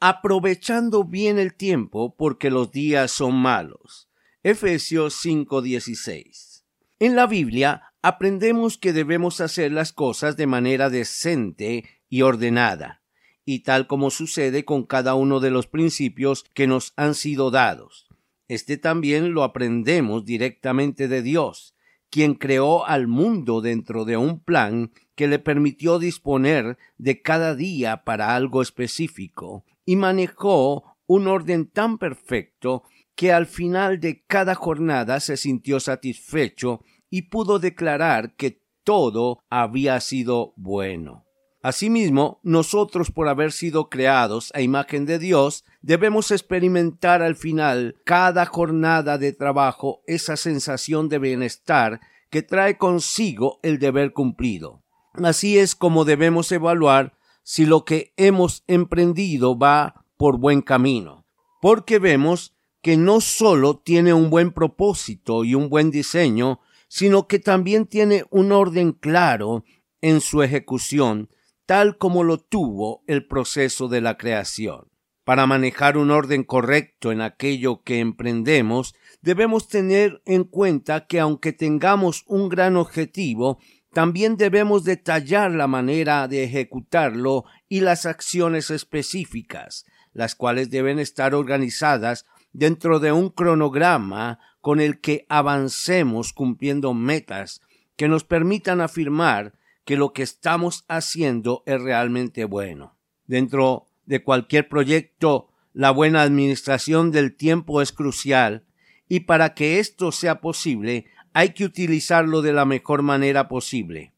aprovechando bien el tiempo porque los días son malos. Efesios 5:16. En la Biblia aprendemos que debemos hacer las cosas de manera decente y ordenada, y tal como sucede con cada uno de los principios que nos han sido dados. Este también lo aprendemos directamente de Dios, quien creó al mundo dentro de un plan que le permitió disponer de cada día para algo específico, y manejó un orden tan perfecto que al final de cada jornada se sintió satisfecho y pudo declarar que todo había sido bueno. Asimismo, nosotros por haber sido creados a imagen de Dios, debemos experimentar al final cada jornada de trabajo esa sensación de bienestar que trae consigo el deber cumplido. Así es como debemos evaluar si lo que hemos emprendido va por buen camino, porque vemos que no solo tiene un buen propósito y un buen diseño, sino que también tiene un orden claro en su ejecución, tal como lo tuvo el proceso de la creación. Para manejar un orden correcto en aquello que emprendemos, debemos tener en cuenta que aunque tengamos un gran objetivo, también debemos detallar la manera de ejecutarlo y las acciones específicas, las cuales deben estar organizadas dentro de un cronograma con el que avancemos cumpliendo metas que nos permitan afirmar que lo que estamos haciendo es realmente bueno. Dentro de cualquier proyecto, la buena administración del tiempo es crucial y para que esto sea posible hay que utilizarlo de la mejor manera posible,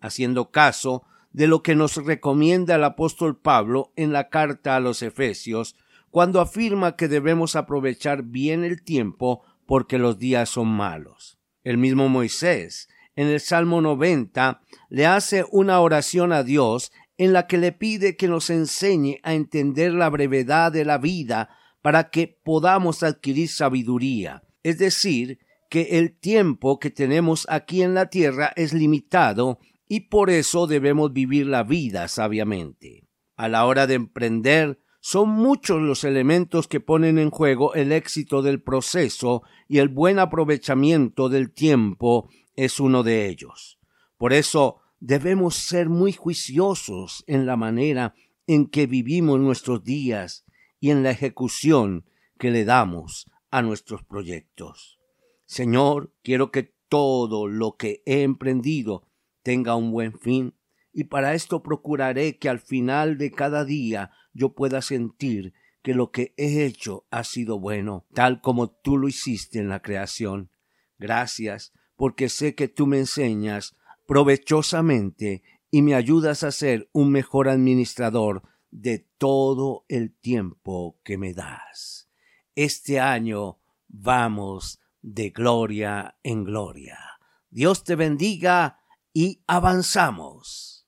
haciendo caso de lo que nos recomienda el apóstol Pablo en la carta a los Efesios, cuando afirma que debemos aprovechar bien el tiempo porque los días son malos. El mismo Moisés, en el Salmo 90, le hace una oración a Dios en la que le pide que nos enseñe a entender la brevedad de la vida para que podamos adquirir sabiduría, es decir, que el tiempo que tenemos aquí en la tierra es limitado y por eso debemos vivir la vida sabiamente. A la hora de emprender, son muchos los elementos que ponen en juego el éxito del proceso y el buen aprovechamiento del tiempo es uno de ellos. Por eso debemos ser muy juiciosos en la manera en que vivimos nuestros días y en la ejecución que le damos a nuestros proyectos. Señor, quiero que todo lo que he emprendido tenga un buen fin, y para esto procuraré que al final de cada día yo pueda sentir que lo que he hecho ha sido bueno, tal como tú lo hiciste en la creación. Gracias, porque sé que tú me enseñas provechosamente y me ayudas a ser un mejor administrador de todo el tiempo que me das. Este año vamos de gloria en gloria. Dios te bendiga y avanzamos.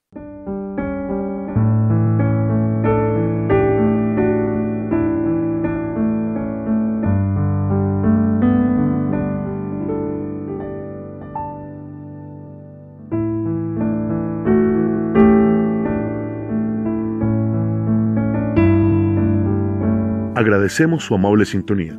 Agradecemos su amable sintonía.